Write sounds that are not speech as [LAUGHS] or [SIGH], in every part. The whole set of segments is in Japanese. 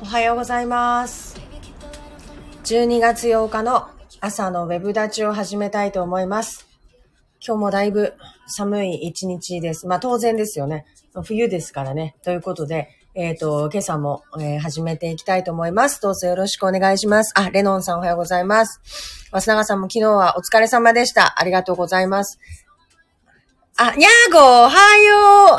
おはようございます。12月8日の朝のウェブ立ちを始めたいと思います。今日もだいぶ寒い一日です。まあ当然ですよね。冬ですからね。ということで、えっ、と、今朝も、えー始めていきたいと思います。どうぞよろしくお願いします。あ、レノンさんおはようございます。増永さんも昨日はお疲れ様でした。ありがとうございます。あ、にゃーごおはよ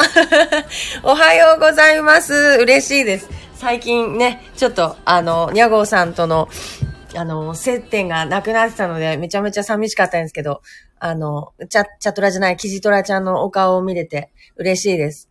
う [LAUGHS] おはようございます。嬉しいです。最近ね、ちょっと、あの、にゃごーさんとの、あの、接点がなくなってたので、めちゃめちゃ寂しかったんですけど、あの、チャ、チャトラじゃない、キジトラちゃんのお顔を見れて嬉しいです。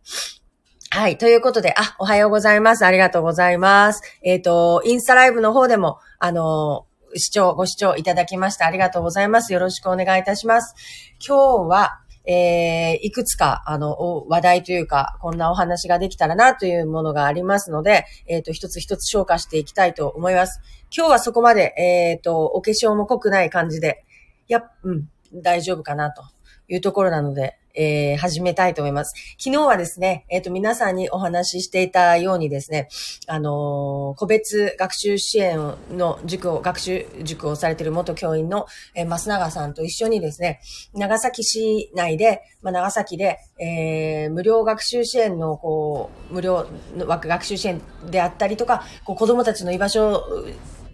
はい。ということで、あ、おはようございます。ありがとうございます。えっ、と、インスタライブの方でも、あの、視聴、ご視聴いただきましてありがとうございます。よろしくお願いいたします。今日は、えー、いくつか、あの、話題というか、こんなお話ができたらなというものがありますので、えっ、と、一つ一つ消化していきたいと思います。今日はそこまで、えっ、と、お化粧も濃くない感じで、や、うん、大丈夫かなというところなので、えー始めたいと思います。昨日はですね、えっ、と、皆さんにお話ししていたようにですね、あのー個別学習支援の塾を、学習塾をされている元教員の、えー増永さんと一緒にですね、長崎市内で、まあ、長崎で、えー無料学習支援の、こう、無料の学学習支援であったりとか、こう子供たちの居場所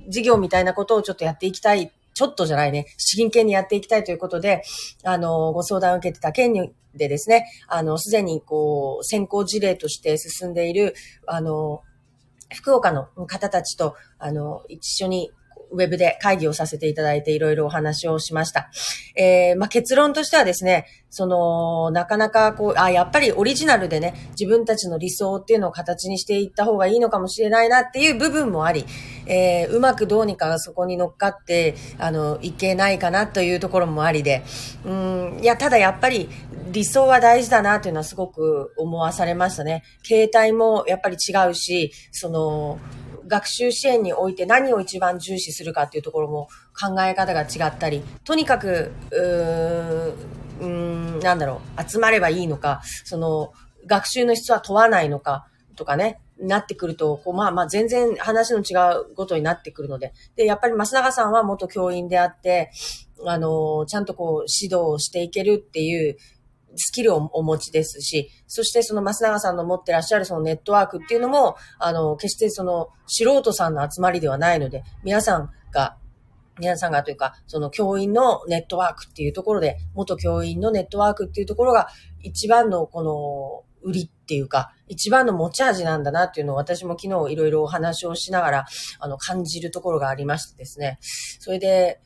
事業みたいなことをちょっとやっていきたい。ちょっとじゃないね。真剣にやっていきたいということで、あの、ご相談を受けてた県でですね、あの、すでにこう、先行事例として進んでいる、あの、福岡の方たちと、あの、一緒にウェブで会議をさせていただいていろいろお話をしました。えー、まあ、結論としてはですね、その、なかなかこう、あ、やっぱりオリジナルでね、自分たちの理想っていうのを形にしていった方がいいのかもしれないなっていう部分もあり、えー、うまくどうにかそこに乗っかって、あの、いけないかなというところもありで、うん、いや、ただやっぱり理想は大事だなというのはすごく思わされましたね。携帯もやっぱり違うし、その、学習支援において何を一番重視するかっていうところも考え方が違ったり、とにかく、うーん、なんだろう、集まればいいのか、その、学習の質は問わないのか、とかね、なってくると、こうまあまあ全然話の違うことになってくるので。で、やっぱり増永さんは元教員であって、あの、ちゃんとこう指導をしていけるっていうスキルをお持ちですし、そしてその増永さんの持ってらっしゃるそのネットワークっていうのも、あの、決してその素人さんの集まりではないので、皆さんが、皆さんがというか、その教員のネットワークっていうところで、元教員のネットワークっていうところが一番のこの売りっていうか、一番の持ち味なんだなっていうのを私も昨日いろいろお話をしながら、あの、感じるところがありましてですね。それで、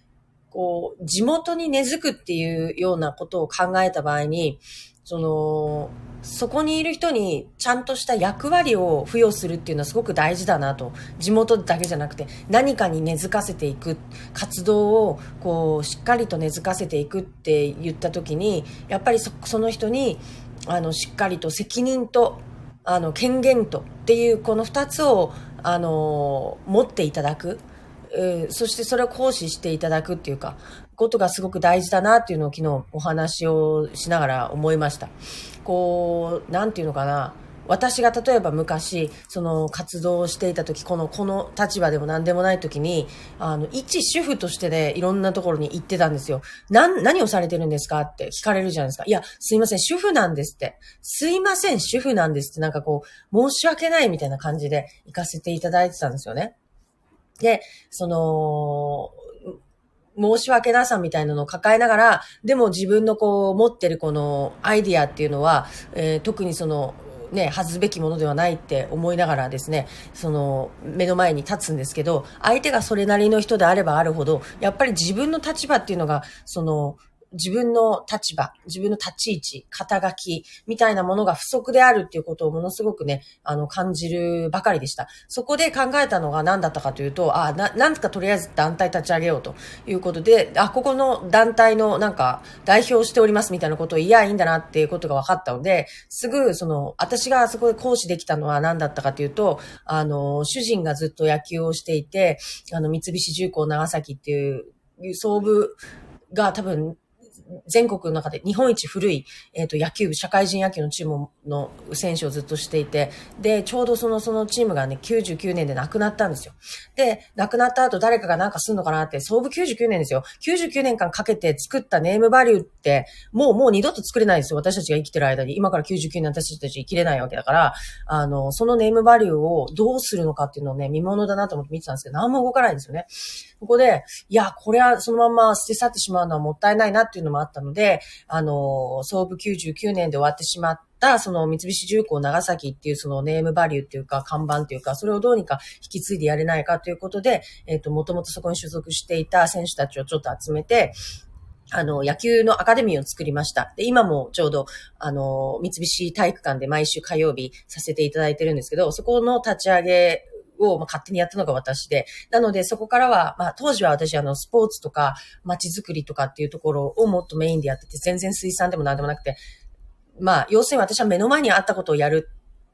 こう、地元に根付くっていうようなことを考えた場合に、その、そこにいる人にちゃんとした役割を付与するっていうのはすごく大事だなと。地元だけじゃなくて何かに根付かせていく、活動をこう、しっかりと根付かせていくって言った時に、やっぱりそその人に、あの、しっかりと責任と、あの、権限とっていうこの二つを、あの、持っていただく。えーそしてそれを行使していただくっていうか、ことがすごく大事だなっていうのを昨日お話をしながら思いました。こう、なんていうのかな。私が例えば昔、その活動をしていた時、この、この立場でも何でもない時に、あの、一主婦としてね、いろんなところに行ってたんですよ。な、何をされてるんですかって聞かれるじゃないですか。いや、すいません、主婦なんですって。すいません、主婦なんですって、なんかこう、申し訳ないみたいな感じで行かせていただいてたんですよね。で、その、申し訳なさみたいなのを抱えながら、でも自分のこう持ってるこのアイディアっていうのは、えー特にその、ね、外すべきものではないって思いながらですね、その、目の前に立つんですけど、相手がそれなりの人であればあるほど、やっぱり自分の立場っていうのが、その、自分の立場、自分の立ち位置、肩書き、みたいなものが不足であるっていうことをものすごくね、あの、感じるばかりでした。そこで考えたのが何だったかというと、あ、な、なんかとりあえず団体立ち上げようということで、あ、ここの団体のなんか代表しておりますみたいなことを言いやいいんだなっていうことが分かったので、すぐその、私がそこで講師できたのは何だったかというと、あの、主人がずっと野球をしていて、あの、三菱重工長崎っていう総部が多分全国の中で日本一古い、えっ、ー、と、野球部、社会人野球のチームの選手をずっとしていて、で、ちょうどその、そのチームがね、99年で亡くなったんですよ。で、亡くなった後誰かがなんかすんのかなって、総部99年ですよ。99年間かけて作ったネームバリューって、もう、もう二度と作れないんですよ。私たちが生きてる間に。今から99年私たち生きれないわけだから、あの、そのネームバリューをどうするのかっていうのをね、見物だなと思って見てたんですけど、何も動かないんですよね。ここで、いや、これはそのまま捨て去ってしまうのはもったいないなっていうのもあったので、あの、総部99年で終わってしまった、その三菱重工長崎っていうそのネームバリューっていうか看板っていうか、それをどうにか引き継いでやれないかということで、えっ、ー、と、もともとそこに所属していた選手たちをちょっと集めて、あの、野球のアカデミーを作りました。で、今もちょうど、あの、三菱体育館で毎週火曜日させていただいてるんですけど、そこの立ち上げを、勝手にやったのが私で。なので、そこからは、まあ、当時は私、あの、スポーツとか、街づくりとかっていうところをもっとメインでやってて、全然水産でも何でもなくて、まあ、要するに私は目の前にあったことをやる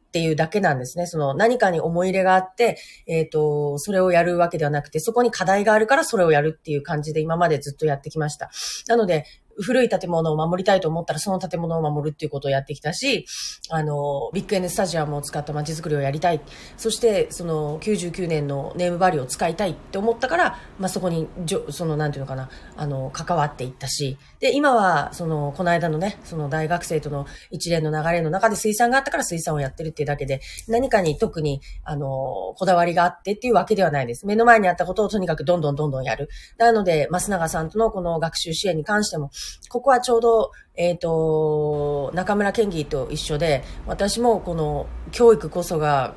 っていうだけなんですね。その何かに思い入れがあって、えっ、ー、と、それをやるわけではなくて、そこに課題があるからそれをやるっていう感じで今までずっとやってきました。なので、古い建物を守りたいと思ったらその建物を守るっていうことをやってきたし、あの、ビッグ N スタジアムを使った街づくりをやりたい。そして、その99年のネームバリューを使いたいって思ったから、まあ、そこに、その、なんていうのかな、あの、関わっていったし、で、今は、その、この間のね、その大学生との一連の流れの中で水産があったから水産をやってるっていうだけで、何かに特に、あの、こだわりがあってっていうわけではないです。目の前にあったことをとにかくどんどんどんどんやる。なので、増永さんとのこの学習支援に関しても、ここはちょうど、えっ、ー、と、中村健義と一緒で、私もこの教育こそが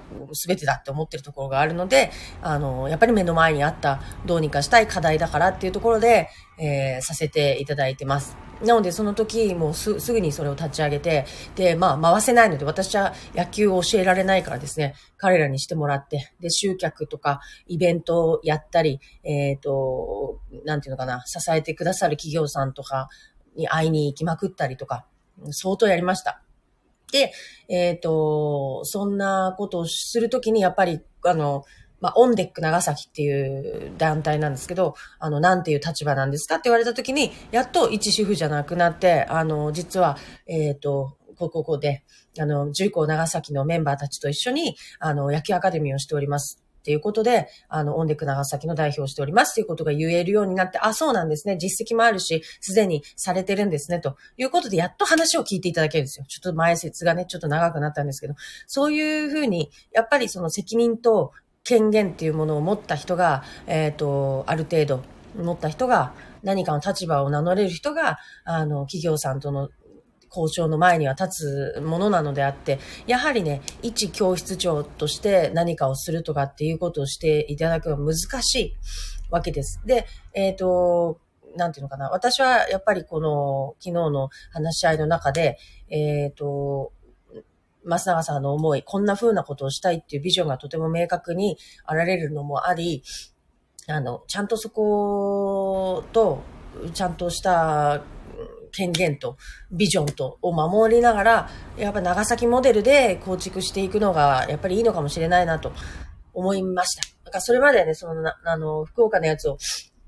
全てだって思ってるところがあるので、あの、やっぱり目の前にあったどうにかしたい課題だからっていうところで、えー、させていただいてます。なので、その時、もうすぐにそれを立ち上げて、で、まあ、回せないので、私は野球を教えられないからですね、彼らにしてもらって、で、集客とか、イベントをやったり、えっ、ー、と、なんていうのかな、支えてくださる企業さんとか、に会いに行きまくったりとか、相当やりました。で、えっ、ー、と、そんなことをするときに、やっぱり、あの、まあ、オンデック長崎っていう団体なんですけど、あの、なんていう立場なんですかって言われたときに、やっと一主婦じゃなくなって、あの、実は、えっ、ー、と、こここで、あの、重工長崎のメンバーたちと一緒に、あの、野球アカデミーをしております。っていうことで、あの、オンデク長崎の代表をしておりますっていうことが言えるようになって、あ、そうなんですね。実績もあるし、すでにされてるんですね。ということで、やっと話を聞いていただけるんですよ。ちょっと前説がね、ちょっと長くなったんですけど、そういうふうに、やっぱりその責任と権限っていうものを持った人が、えっ、ー、と、ある程度持った人が、何かの立場を名乗れる人が、あの、企業さんとの交渉の前には立つものなのであって、やはりね、一教室長として何かをするとかっていうことをしていただくのは難しいわけです。で、えっ、ー、と、なんていうのかな。私はやっぱりこの昨日の話し合いの中で、えっ、ー、と、増永さんの思い、こんな風なことをしたいっていうビジョンがとても明確にあられるのもあり、あの、ちゃんとそこと、ちゃんとした権限とビジョンとを守りながら、やっぱ長崎モデルで構築していくのがやっぱりいいのかもしれないなと思いました。なんかそれまでね、そのあの、福岡のやつを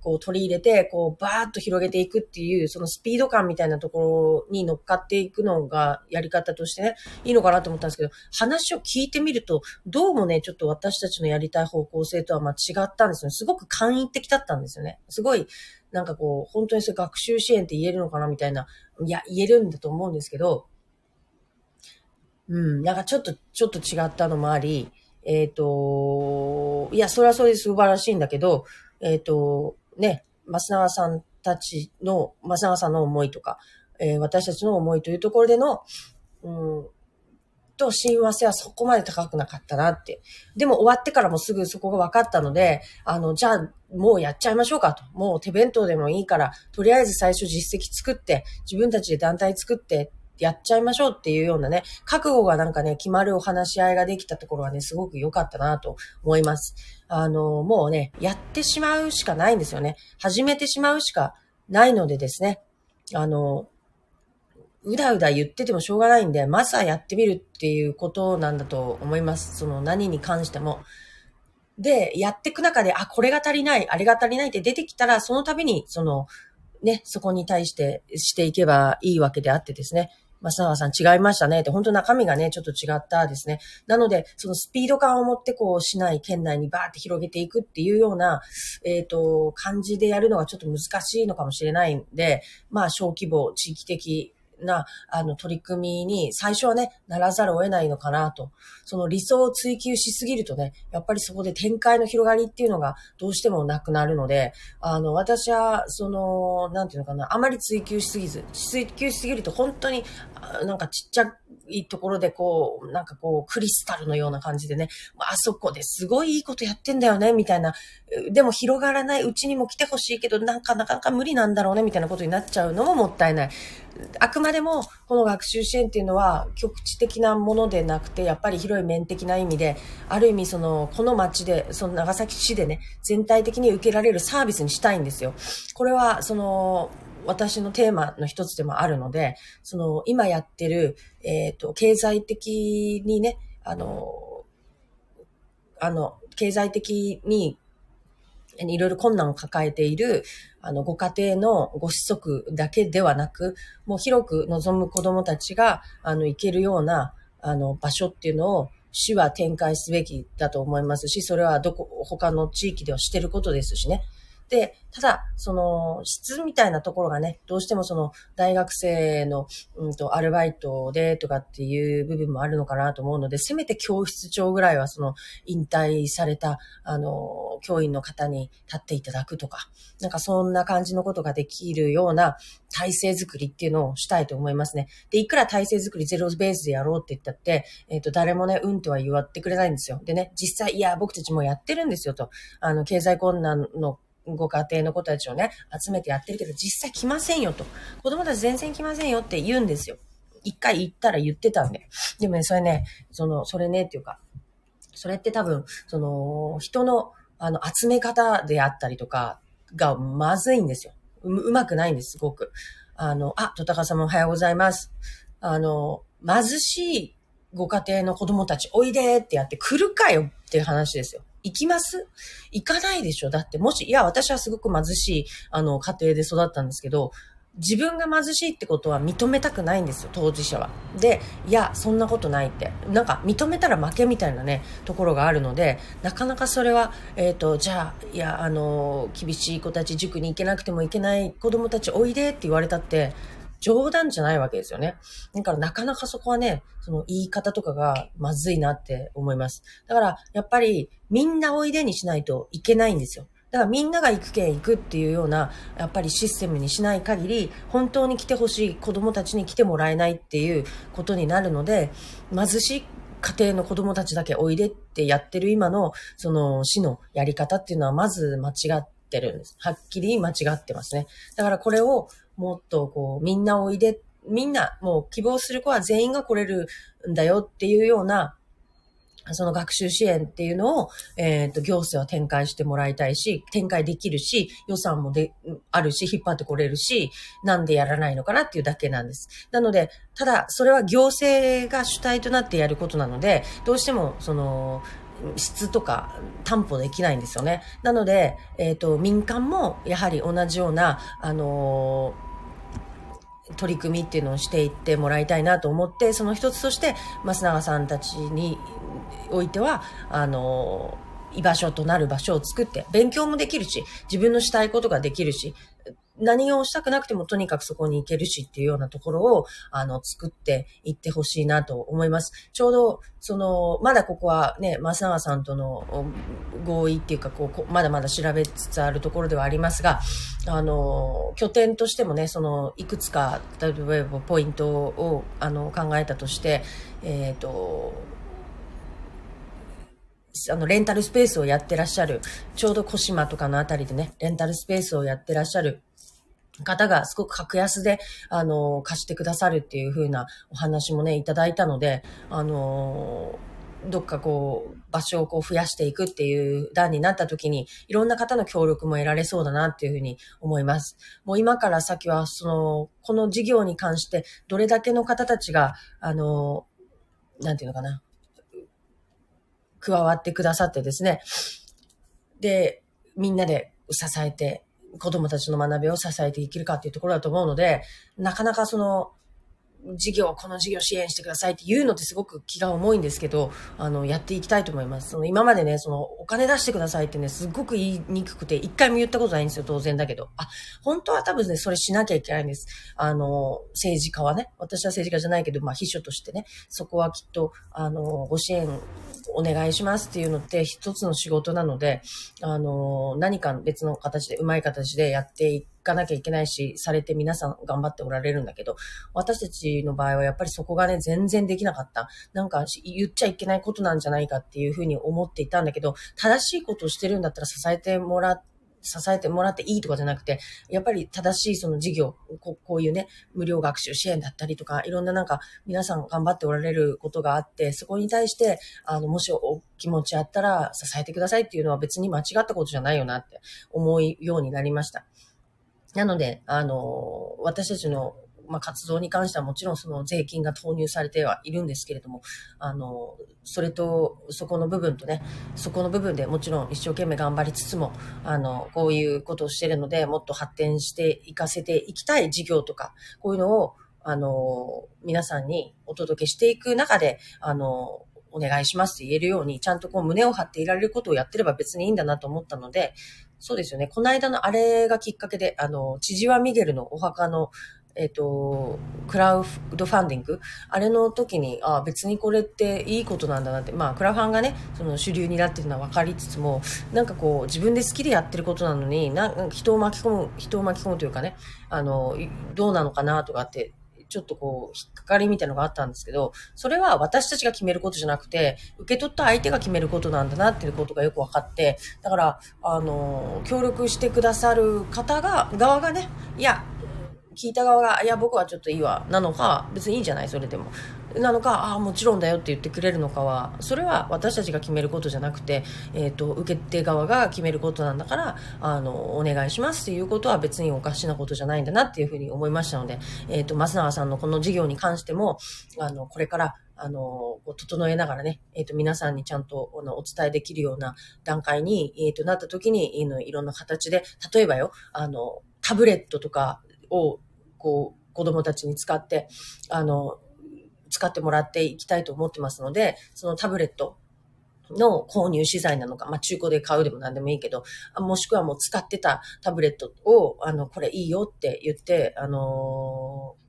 こう取り入れて、こうバーッと広げていくっていう、そのスピード感みたいなところに乗っかっていくのがやり方としてね、いいのかなと思ったんですけど、話を聞いてみると、どうもね、ちょっと私たちのやりたい方向性とはま違ったんですよね。すごく簡易的だったんですよね。すごい、なんかこう、本当にそれ学習支援って言えるのかなみたいな、いや、言えるんだと思うんですけど、うん、なんかちょっと、ちょっと違ったのもあり、えっ、ー、と、いや、それはそれで素晴らしいんだけど、えっ、ー、と、ね、増永さんたちの、増永さんの思いとか、えー、私たちの思いというところでの、うん、と親和性はそこまで高くなかったなって。でも終わってからもすぐそこが分かったので、あの、じゃあもうやっちゃいましょうかと。もう手弁当でもいいから、とりあえず最初実績作って、自分たちで団体作ってやっちゃいましょうっていうようなね、覚悟がなんかね、決まるお話し合いができたところはね、すごく良かったなと思います。あの、もうね、やってしまうしかないんですよね。始めてしまうしかないのでですね、あの、うだうだ言っててもしょうがないんで、まずはやってみるっていうことなんだと思います。その何に関しても。で、やっていく中で、あ、これが足りない、あれが足りないって出てきたら、その度に、その、ね、そこに対してしていけばいいわけであってですね。松永さん違いましたねって、本当中身がね、ちょっと違ったですね。なので、そのスピード感を持ってこう、市内、県内にバーって広げていくっていうような、えっ、ー、と、感じでやるのがちょっと難しいのかもしれないんで、まあ、小規模、地域的な、あの、取り組みに最初はね、ならざるを得ないのかなと。その理想を追求しすぎるとね、やっぱりそこで展開の広がりっていうのがどうしてもなくなるので、あの、私は、その、なんていうのかな、あまり追求しすぎず、追求しすぎると本当に、なんかちっちゃいところでこう、なんかこう、クリスタルのような感じでね、あそこですごいいいことやってんだよね、みたいな。でも広がらないうちにも来てほしいけど、なんかなかなか無理なんだろうね、みたいなことになっちゃうのももったいない。あくまでも、この学習支援っていうのは、局地的なものでなくて、やっぱり広い面的な意味で、ある意味その、この街で、その長崎市でね、全体的に受けられるサービスにしたいんですよ。これは、その、私のテーマの一つでもあるので、その、今やってる、えっ、ー、と、経済的にね、あの、あの、経済的に、いろいろ困難を抱えている、あの、ご家庭のご子息だけではなく、もう広く望む子供たちが、あの、行けるような、あの、場所っていうのを、市は展開すべきだと思いますし、それはどこ、他の地域ではしてることですしね。で、ただ、その、質みたいなところがね、どうしてもその、大学生の、うんと、アルバイトでとかっていう部分もあるのかなと思うので、せめて教室長ぐらいはその、引退された、あの、教員の方に立っていただくとか、なんかそんな感じのことができるような体制づくりっていうのをしたいと思いますね。で、いくら体制づくりゼロベースでやろうって言ったって、えっ、ー、と、誰もね、うんとは言わってくれないんですよ。でね、実際、いや、僕たちもやってるんですよと。あの、経済困難のご家庭の子たちをね、集めてやってるけど、実際来ませんよと。子供たち全然来ませんよって言うんですよ。一回言ったら言ってたんで。でもね、それね、その、それねっていうか、それって多分、その、人の、あの、集め方であったりとか、がまずいんですよ。う、まくないんです、すごく。あの、あ、とたか様おはようございます。あの、貧しいご家庭の子供たちおいでってやって来るかよっていう話ですよ。行きます？行かないでしょだってもし、いや、私はすごく貧しい、あの、家庭で育ったんですけど、自分が貧しいってことは認めたくないんですよ、当事者は。で、いや、そんなことないって。なんか、認めたら負けみたいなね、ところがあるので、なかなかそれは、えっ、ー、と、じゃあ、いや、あの、厳しい子たち、塾に行けなくてもいけない子供たちおいでって言われたって、冗談じゃないわけですよね。だからなかなかそこはね、その言い方とかがまずいなって思います。だからやっぱりみんなおいでにしないといけないんですよ。だからみんなが行くけん行くっていうような、やっぱりシステムにしない限り、本当に来てほしい子供たちに来てもらえないっていうことになるので、貧しい家庭の子供たちだけおいでってやってる今の、その市のやり方っていうのはまず間違ってるんです。はっきり間違ってますね。だからこれをもっとこう、みんなおいで、みんな、もう希望する子は全員が来れるんだよっていうような、その学習支援っていうのを、えっ、ー、と、行政は展開してもらいたいし、展開できるし、予算もで、あるし、引っ張ってこれるし、なんでやらないのかなっていうだけなんです。なので、ただ、それは行政が主体となってやることなので、どうしても、その、質とか担保できないんですよね。なので、えっ、ー、と、民間もやはり同じような、あのー取り組みっていうのをしていってもらいたいなと思って、その一つとして、増永さんたちにおいては、あの、居場所となる場所を作って、勉強もできるし、自分のしたいことができるし、何をしたくなくてもとにかくそこに行けるしっていうようなところを、あの、作っていってほしいなと思います。ちょうど、その、まだここはね、松永さんとの合意っていうか、こう、まだまだ調べつつあるところではありますが、あの、拠点としてもね、その、いくつか、例えばポイントを、あの、考えたとして、えっ、ー、と、あの、レンタルスペースをやってらっしゃる、ちょうど小島とかのあたりでね、レンタルスペースをやってらっしゃる方がすごく格安で、あの、貸してくださるっていう風なお話もね、いただいたので、あの、どっかこう、場所をこう増やしていくっていう段になった時に、いろんな方の協力も得られそうだなっていうふうに思います。もう今から先は、その、この事業に関して、どれだけの方たちが、あの、なんていうのかな、加わってくださってですね。で、みんなで支えて、子供たちの学びを支えていけるかっていうところだと思うので、なかなかその、事業、この事業支援してくださいって言うのってすごく気が重いんですけど、あの、やっていきたいと思います。その、今までね、その、お金出してくださいってね、すっごく言いにくくて、一回も言ったことないんですよ、当然だけど。あ、本当は多分ね、それしなきゃいけないんです。あの、政治家はね、私は政治家じゃないけど、まあ、秘書としてね、そこはきっと、あの、ご支援お願いしますっていうのって一つの仕事なので、あの、何か別の形で、うまい形でやっていってかなきゃいけないし、されて皆さん頑張っておられるんだけど、私たちの場合はやっぱりそこがね、全然できなかった。なんか言っちゃいけないことなんじゃないかっていうふうに思っていたんだけど、正しいことをしてるんだったら支えてもらって、支えてもらっていいとかじゃなくて、やっぱり正しいその事業、ここういうね、無料学習支援だったりとか、いろんななんか皆さん頑張っておられることがあって、そこに対して、あの、もしお気持ちあったら支えてくださいっていうのは別に間違ったことじゃないよなって思うようになりました。なので、あの、私たちのまあ、活動に関してはもちろんその税金が投入されてはいるんですけれども、あの、それと、そこの部分とね、そこの部分でもちろん一生懸命頑張りつつも、あの、こういうことをしているので、もっと発展していかせていきたい事業とか、こういうのを、あの、皆さんにお届けしていく中で、あの、お願いしますって言えるように、ちゃんとこう胸を張っていられることをやってれば別にいいんだなと思ったので、そうですよね。この間のあれがきっかけで、あの、千々和ミゲルのお墓のえっ、ー、と、クラウドファンディング？あれの時に、あ別にこれっていいことなんだなって、まあ、クラファンがね、その主流になってるのは分かりつつも、なんかこう、自分で好きでやってることなのに、な人を巻き込む、人を巻き込むというかね、あの、どうなのかなとかって、ちょっとこう、引っかかりみたいなのがあったんですけど、それは私たちが決めることじゃなくて、受け取った相手が決めることなんだなっていうことがよく分かって、だから、あの、協力してくださる方が、側がね、いや、聞いた側が、いや、僕はちょっといいわ、なのか、別にいいじゃない、それでも。なのか、ああ、もちろんだよって言ってくれるのかは、それは私たちが決めることじゃなくて、えっ、ー、と、受け手側が決めることなんだから、あの、お願いしますっていうことは別におかしなことじゃないんだなっていうふうに思いましたので、えっ、ー、と、増永さんのこの事業に関しても、あの、これから、あの、整えながらね、えっ、ー、と、皆さんにちゃんとお伝えできるような段階に、えっ、と、なった時に、いろんな形で、例えばよ、あの、タブレットとかをこう、子供たちに使って、あの、使ってもらっていきたいと思ってますので、そのタブレットの購入資材なのか、まあ中古で買うでも何でもいいけど、もしくはもう使ってたタブレットを、あの、これいいよって言って、あのー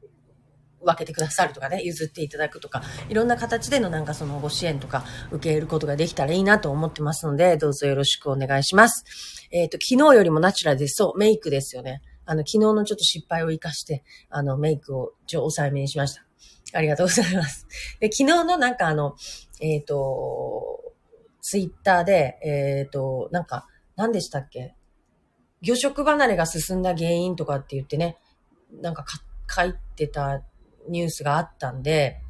分けてくださるとかね、譲っていただくとか、いろんな形でのなんかそのご支援とか受けることができたらいいなと思ってますので、どうぞよろしくお願いします。えっ、ー、と、昨日よりもナチュラルで。そう、メイクですよね。あの、昨日のちょっと失敗を活かして、あの、メイクをちょ、抑えめにしました。ありがとうございます。で、昨日のなんかあの、えっ、ー、と、ツイッターで、えっ、ー、と、なんか、何でしたっけ？魚食離れが進んだ原因とかって言ってね、なんか書いてたニュースがあったんで、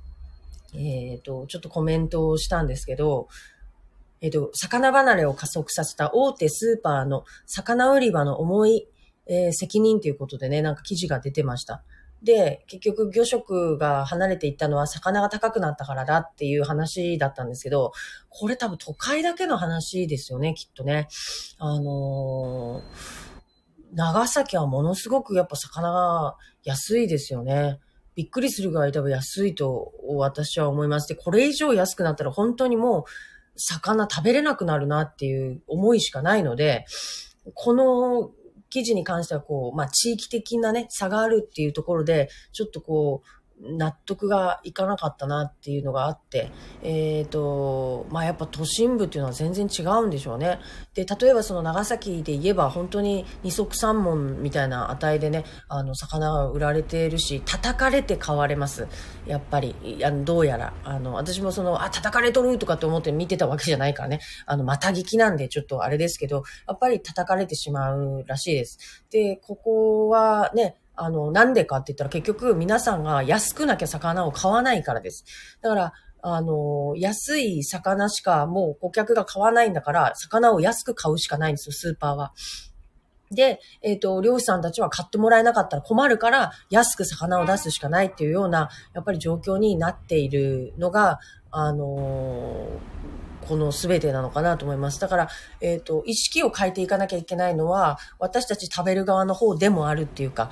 えっ、ー、と、ちょっとコメントをしたんですけど、えっ、と、魚離れを加速させた大手スーパーの魚売り場の重いえー、責任ということでね、なんか記事が出てました。で、結局魚食が離れていったのは魚が高くなったからだっていう話だったんですけど、これ多分都会だけの話ですよね、きっとね。あのー、長崎はものすごくやっぱ魚が安いですよね。びっくりするぐらい多分安いと私は思います。で、これ以上安くなったら本当にもう魚食べれなくなるなっていう思いしかないので、この記事に関してはこう、まあ、地域的なね、差があるっていうところで、ちょっとこう、納得がいかなかったなっていうのがあって、えっ、ー、と、まあ、やっぱ都心部っていうのは全然違うんでしょうね。で、例えばその長崎で言えば本当に二足三門みたいな値でね、あの、魚が売られているし、叩かれて買われます。やっぱり、あのどうやら。あの、私もその、あ、叩かれとるとかって思って見てたわけじゃないからね。あの、また聞きなんでちょっとあれですけど、やっぱり叩かれてしまうらしいです。で、ここはね、あの、なんでかって言ったら結局皆さんが安くなきゃ魚を買わないからです。だから、あの、安い魚しかもう顧客が買わないんだから、魚を安く買うしかないんですよ、スーパーは。で、えっ、ー、と、漁師さんたちは買ってもらえなかったら困るから、安く魚を出すしかないっていうような、やっぱり状況になっているのが、あのーこの全てなのかなと思います。だから、えっ、ー、と、意識を変えていかなきゃいけないのは、私たち食べる側の方でもあるっていうか、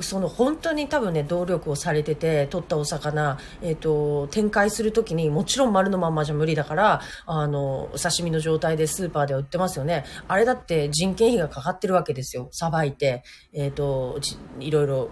その本当に多分ね、努力をされてて、取ったお魚、えっ、ー、と、展開するときに、もちろん丸のまんまじゃ無理だから、あの、お刺身の状態でスーパーで売ってますよね。あれだって人件費がかかってるわけですよ。さばいて、えっ、ー、と、いろいろ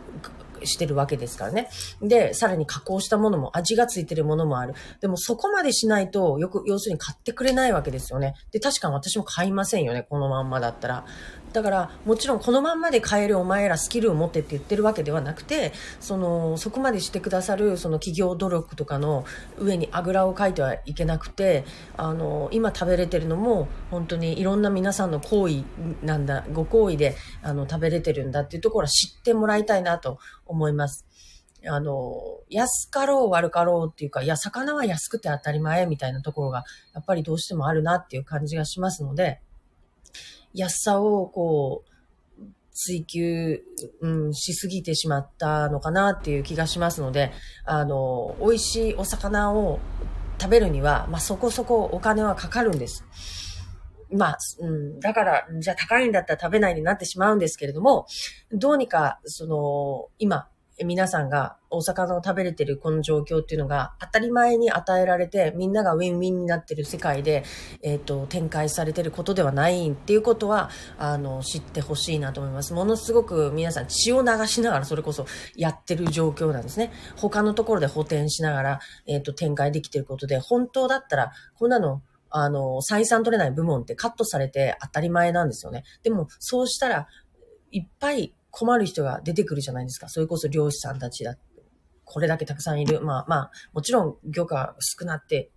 してるわけですからね。で、さらに加工したものも、味がついてるものもある。でもそこまでしないと、よく、要するに買ってくれないわけですよね。で、確かに私も買いませんよね、このまんまだったら。だから、もちろんこのまんまで買えるお前らスキルを持ってって言ってるわけではなくて、その、そこまでしてくださる、その企業努力とかの上にあぐらをかいてはいけなくて、あの、今食べれてるのも、本当にいろんな皆さんの行為なんだ、ご行為で、あの、食べれてるんだっていうところは知ってもらいたいなと思います。あの、安かろう悪かろうっていうか、いや、魚は安くて当たり前みたいなところが、やっぱりどうしてもあるなっていう感じがしますので、安さをこう、追求、うん、しすぎてしまったのかなっていう気がしますので、あの、美味しいお魚を食べるには、まあ、そこそこお金はかかるんです。まあ、うん、だから、じゃあ高いんだったら食べないになってしまうんですけれども、どうにか、その、今、皆さんがお魚を食べれてるこの状況っていうのが当たり前に与えられてみんながウィンウィンになってる世界で、えっ、ー、と、展開されてることではないっていうことは、あの、知ってほしいなと思います。ものすごく皆さん血を流しながらそれこそやってる状況なんですね。他のところで補填しながら、えっ、ー、と、展開できてることで、本当だったら、こんなのあの、採算取れない部門ってカットされて当たり前なんですよね。でも、そうしたら、いっぱい困る人が出てくるじゃないですか。それこそ漁師さんたちだ。これだけたくさんいる。まあまあ、もちろん漁が少なって、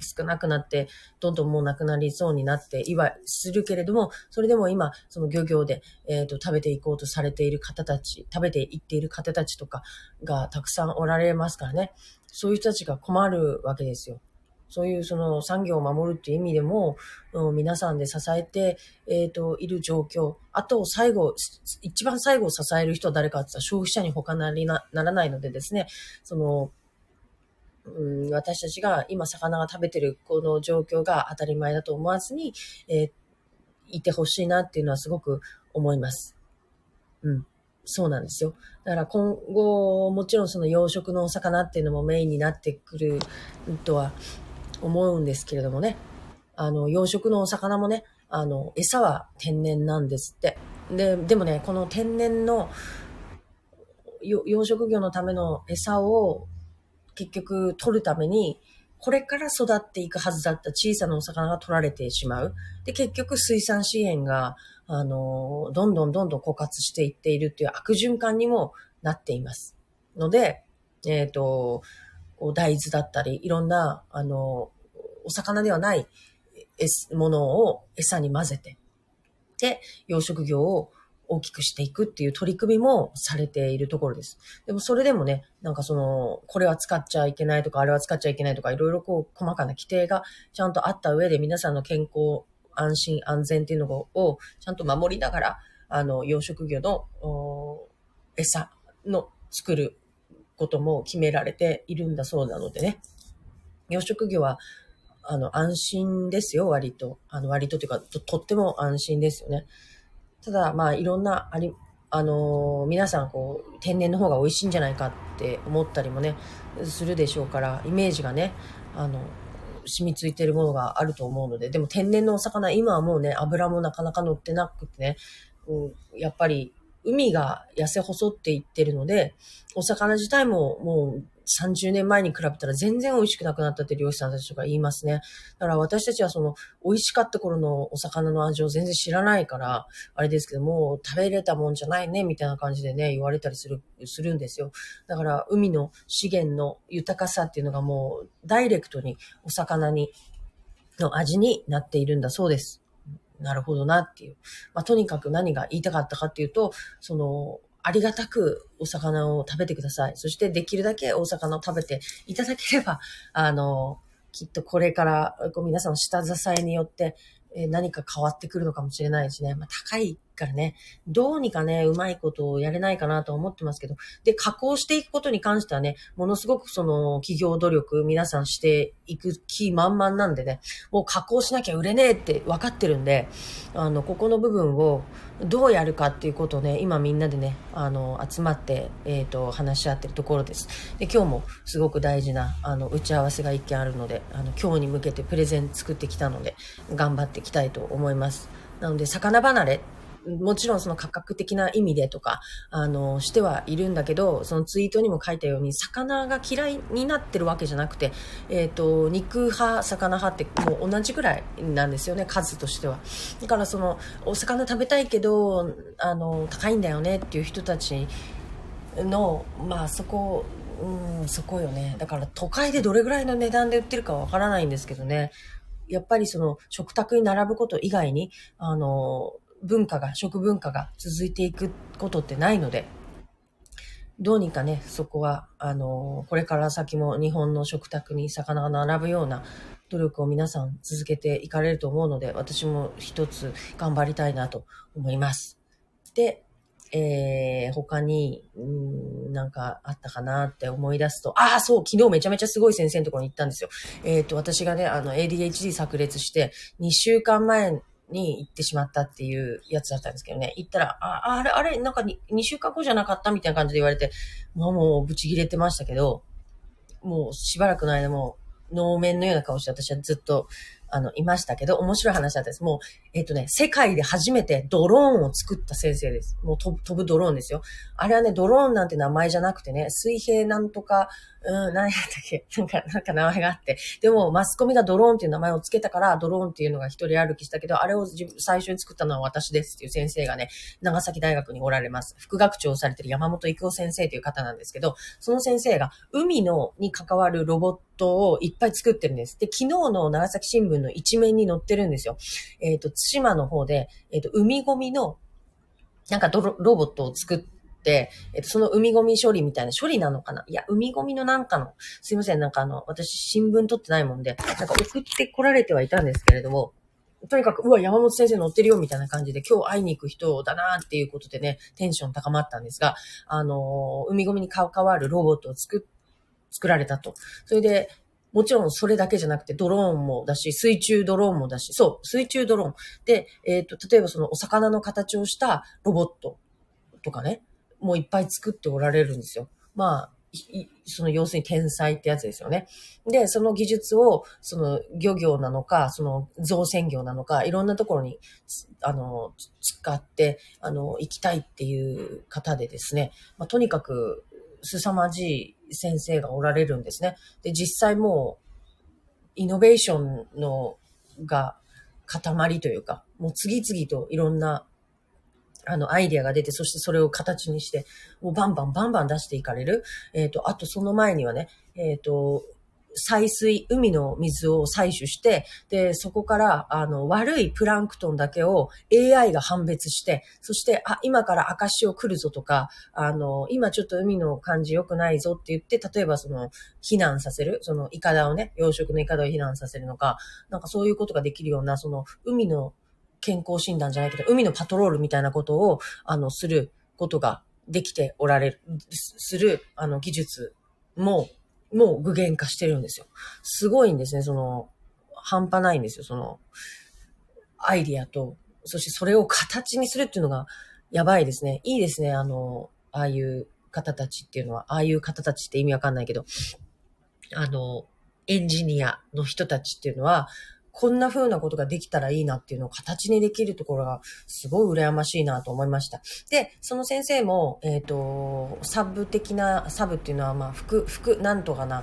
少なくなって、どんどんもうなくなりそうになって、いわするけれども、それでも今、その漁業で、えっ、ー、と、食べていこうとされている方たち、食べていっている方たちとかがたくさんおられますからね。そういう人たちが困るわけですよ。そういうその産業を守るっていう意味でも、皆さんで支えて、えっ、ー、と、いる状況。あと、最後、一番最後を支える人は誰かって言ったら消費者に他なりなならないのでですね、その、うん、私たちが今魚が食べてるこの状況が当たり前だと思わずに、えー、いてほしいなっていうのはすごく思います。うん。そうなんですよ。だから今後、もちろんその養殖のお魚っていうのもメインになってくるとは思うんですけれどもね。あの、養殖のお魚もね、あの、餌は天然なんですって。で、でもね、この天然の養殖業のための餌を結局取るために、これから育っていくはずだった小さなお魚が取られてしまう。で、結局水産資源が、あの、どんどんどんどん枯渇していっているっていう悪循環にもなっています。ので、えっ、ー、と、大豆だったり、いろんな、あの、お魚ではないものを餌に混ぜて、で、養殖業を大きくしていくっていう取り組みもされているところです。でもそれでもね、なんかその、これは使っちゃいけないとか、あれは使っちゃいけないとか、いろいろこう、細かな規定がちゃんとあった上で皆さんの健康、安心、安全っていうのをちゃんと守りながら、あの、養殖業の餌の作ることも決められているんだそうなのでね。養殖業は、あの、安心ですよ、割と。あの、割とというか、ととっても安心ですよね。ただ、まあ、いろんな、あり、あのー、皆さん、こう、天然の方が美味しいんじゃないかって思ったりもね、するでしょうから、イメージがね、あの、染みついてるものがあると思うので、でも天然のお魚、今はもうね、油もなかなか乗ってなくてね、こう、やっぱり海が痩せ細っていってるので、お魚自体ももう30年前に比べたら全然美味しくなくなったって漁師さんたちとか言いますね。だから私たちはその美味しかった頃のお魚の味を全然知らないから、あれですけども、食べれたもんじゃないね、みたいな感じでね、言われたりする、するんですよ。だから海の資源の豊かさっていうのがもうダイレクトにお魚に、の味になっているんだそうです。なるほどなっていう。まあ、とにかく何が言いたかったかっていうと、その、ありがたくお魚を食べてください。そしてできるだけお魚を食べていただければ、[LAUGHS] あの、きっとこれからこう皆さんの下支えによって何か変わってくるのかもしれないしね。まあ、高いからね、どうにかね、うまいことをやれないかなと思ってますけど、で、加工していくことに関してはね、ものすごくその企業努力皆さんしていく気満々なんでね、もう加工しなきゃ売れねえって分かってるんで、あの、ここの部分をどうやるかっていうことをね、今みんなでね、あの、集まって、えっ、ー、と、話し合ってるところです。で、今日もすごく大事な、あの、打ち合わせが一件あるので、あの、今日に向けてプレゼン作ってきたので、頑張っていきたいと思います。なので、魚離れもちろんその価格的な意味でとか、あの、してはいるんだけど、そのツイートにも書いたように、魚が嫌いになってるわけじゃなくて、えっ、ー、と、肉派、魚派ってもう同じぐらいなんですよね、数としては。だからその、お魚食べたいけど、あの、高いんだよねっていう人たちの、まあそこ、うん、そこよね。だから都会でどれぐらいの値段で売ってるかわからないんですけどね。やっぱりその食卓に並ぶこと以外に、あの、文化が、食文化が続いていくことってないので、どうにかね、そこは、あの、これから先も日本の食卓に魚が並ぶような努力を皆さん続けていかれると思うので、私も一つ頑張りたいなと思います。で、えー、他に、んなんかあったかなって思い出すと、ああ、そう、昨日めちゃめちゃすごい先生のところに行ったんですよ。えっ、ー、と、私がね、あの、ADHD 炸裂して、2週間前に行ってしまったっていうやつだったんですけどね。行ったら、あ、あれ、あれ、なんか 2, 2週間後じゃなかったみたいな感じで言われて、もうもうブチ切れてましたけど、もうしばらくの間も能面のような顔して私はずっとあの、いましたけど、面白い話だったです。もう、えっ、とね、世界で初めてドローンを作った先生です。もう飛ぶ、飛ぶドローンですよ。あれはね、ドローンなんて名前じゃなくてね、水平なんとか、うん、何やったっけ？[LAUGHS] なんか、なんか名前があって。でも、マスコミがドローンっていう名前をつけたから、ドローンっていうのが一人歩きしたけど、あれを最初に作ったのは私ですっていう先生がね、長崎大学におられます。副学長をされてる山本育夫先生という方なんですけど、その先生が海のに関わるロボットをいっぱい作ってるんです。で、昨日の長崎新聞の一面に載ってるんですよ。えっ、ー、と、対馬の方で、えっ、ー、と、海ゴミの、なんかロボットを作って、えっと、その海ゴミ処理みたいな処理なのかな？いや、海ゴミのなんかの、すいません、なんかあの、私新聞取ってないもんで、なんか送ってこられてはいたんですけれども、とにかく、うわ、山本先生乗ってるよ、みたいな感じで、今日会いに行く人だなっていうことでね、テンション高まったんですが、あの、海ゴミに関わるロボットを作って、作られたと。それで、もちろんそれだけじゃなくてドローンもだし、水中ドローンもだし、そう、水中ドローン。で、えっ、ー、と、例えばそのお魚の形をしたロボットとかね、もういっぱい作っておられるんですよ。まあ、その要するに天才ってやつですよね。で、その技術を、その漁業なのか、その造船業なのか、いろんなところに、あの、使って、あの、行きたいっていう方でですね、まあ、とにかく、凄まじい先生がおられるんですね。で、実際もう、イノベーションの、が、塊というか、もう次々といろんなあの、アイディアが出て、そしてそれを形にして、もうバンバンバンバン出していかれる。えっ、ー、と、あとその前にはね、えっ、ー、と、採水、海の水を採取して、で、そこから、あの、悪いプランクトンだけを AI が判別して、そして、あ、今から赤潮来るぞとか、あの、今ちょっと海の感じ良くないぞって言って、例えばその、避難させる、その、イカダをね、養殖のイカダを避難させるのか、なんかそういうことができるような、その、海の健康診断じゃないけど、海のパトロールみたいなことを、あの、することができておられる、する、あの、技術も、もう具現化してるんですよ。すごいんですね、その、半端ないんですよ、その、アイディアと、そしてそれを形にするっていうのが、やばいですね。いいですね、あの、ああいう方たちっていうのは、ああいう方たちって意味わかんないけど、あの、エンジニアの人たちっていうのは、こんな風なことができたらいいなっていうのを形にできるところがすごい羨ましいなと思いました。で、その先生も、えっ、ー、と、サブ的な、サブっていうのは、まあ、副、副、なんとかな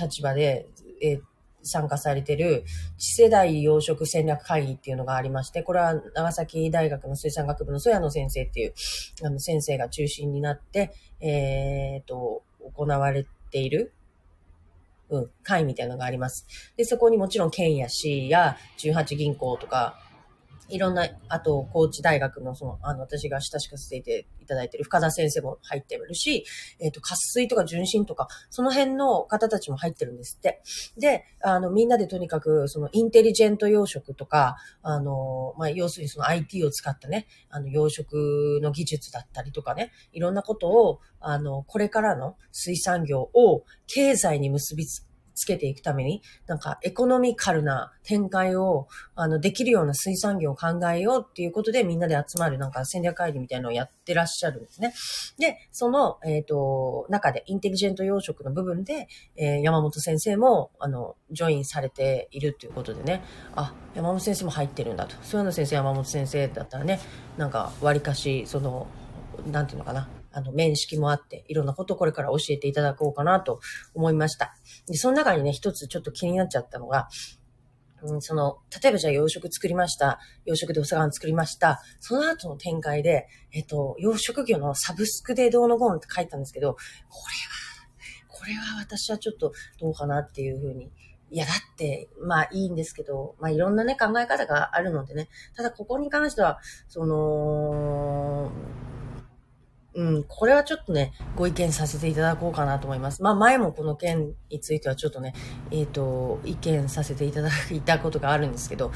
立場で、えー参加されてる次世代養殖戦略会議っていうのがありまして、これは長崎大学の水産学部の曽谷野先生っていう、あの先生が中心になって、えっ、ー、と、行われているうん、会みたいなのがあります。で、そこにもちろん県や市や18銀行とか、いろんな、あと、高知大学の、その、あの、私が親しくさせていただいている深田先生も入ってるし、えっ、ー、と、渇水とか純真とか、その辺の方たちも入ってるんですって。で、あの、みんなでとにかく、その、インテリジェント養殖とか、あの、まあ、要するにその IT を使ったね、あの、養殖の技術だったりとかね、いろんなことを、あの、これからの水産業を経済に結びつつけていくために、なんかエコノミカルな展開を、あの、できるような水産業を考えようっていうことでみんなで集まるなんか戦略会議みたいなのをやってらっしゃるんですね。で、その、えっ、ー、と、中でインテリジェント養殖の部分で、えー、山本先生も、あの、ジョインされているということでね、あ、山本先生も入ってるんだと。そういうの先生、山本先生だったらね、なんか、割かし、その、なんていうのかな。あの、面識もあって、いろんなことをこれから教えていただこうかなと思いました。で、その中にね、一つちょっと気になっちゃったのが、うん、その、例えばじゃあ養殖作りました。養殖でお魚作りました。その後の展開で、えっと、養殖業のサブスクでどうのこうのって書いたんですけど、これは、これは私はちょっとどうかなっていうふうにいや、だって、まあいいんですけど、まあいろんなね、考え方があるのでね。ただここに関しては、その、うん、これはちょっとね、ご意見させていただこうかなと思います。まあ前もこの件についてはちょっとね、えっ、ー、と、意見させていただいたことがあるんですけど、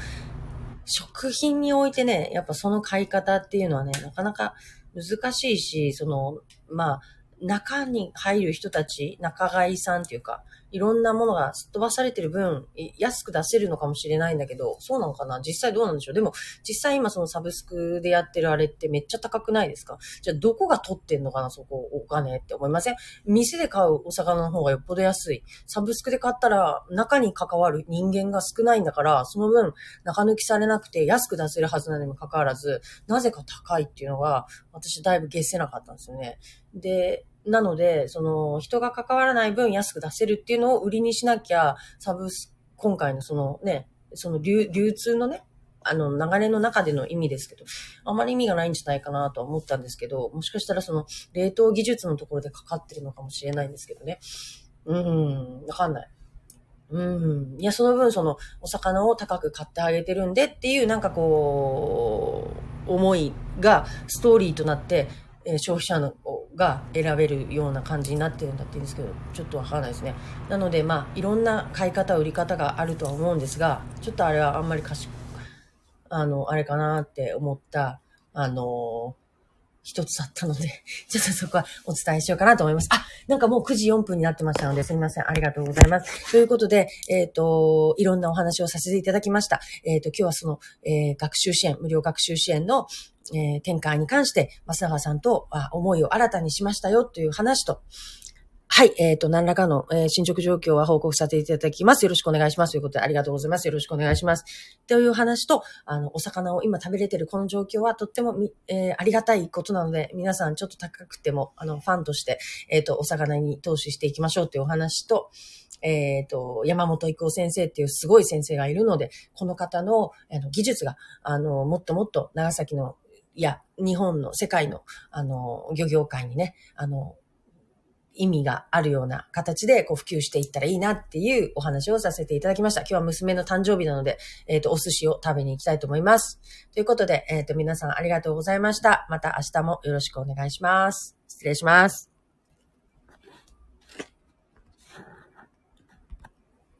食品においてね、やっぱその買い方っていうのはね、なかなか難しいし、その、まあ、中に入る人たち、仲買さんっていうか、いろんなものがすっ飛ばされてる分、安く出せるのかもしれないんだけど、そうなのかな？実際どうなんでしょう？でも、実際今そのサブスクでやってるあれってめっちゃ高くないですか？じゃあどこが取ってんのかな？そこ、お金って思いません？店で買うお魚の方がよっぽど安い。サブスクで買ったら中に関わる人間が少ないんだから、その分中抜きされなくて安く出せるはずなのにもかかわらず、なぜか高いっていうのが、私だいぶ消せなかったんですよね。で、なので、その、人が関わらない分安く出せるっていうのを売りにしなきゃ、サブス、今回のそのね、その流流通のね、あの、流れの中での意味ですけど、あまり意味がないんじゃないかなとは思ったんですけど、もしかしたらその、冷凍技術のところでかかってるのかもしれないんですけどね。うん、わかんない。うん。いや、その分、その、お魚を高く買ってあげてるんでっていう、なんかこう、思いがストーリーとなって、え消費者のが選べるような感じになってるんだって言うんですけど、ちょっとわからないですね。なので、まあ、いろんな買い方、売り方があるとは思うんですが、ちょっとあれはあんまり賢あの、あれかなって思った、あの一つだったので、[LAUGHS] ちょっとそこはお伝えしようかなと思います。あ、なんかもう9時4分になってましたので、すみません。ありがとうございます。ということで、えっ、ー、と、いろんなお話をさせていただきました。えっ、ー、と、今日はその、えー、学習支援、無料学習支援の、え、展開に関して、松永さんとあ思いを新たにしましたよという話と、はい、えっ、ー、と、何らかの、えー、進捗状況は報告させていただきます。よろしくお願いします。ということで、ありがとうございます。よろしくお願いします。という話と、あの、お魚を今食べれてるこの状況はとってもみ、えー、ありがたいことなので、皆さんちょっと高くても、あの、ファンとして、えっ、と、お魚に投資していきましょうというお話と、えっ、と、山本育夫先生っていうすごい先生がいるので、この方のあの技術が、あの、もっともっと長崎の、いや、日本の世界の、あの、漁業界にね、あの、意味があるような形でこう普及していったらいいなっていうお話をさせていただきました。今日は娘の誕生日なので、えっ、ー、と、お寿司を食べに行きたいと思います。ということで、えっ、ー、と、皆さんありがとうございました。また明日もよろしくお願いします。失礼します。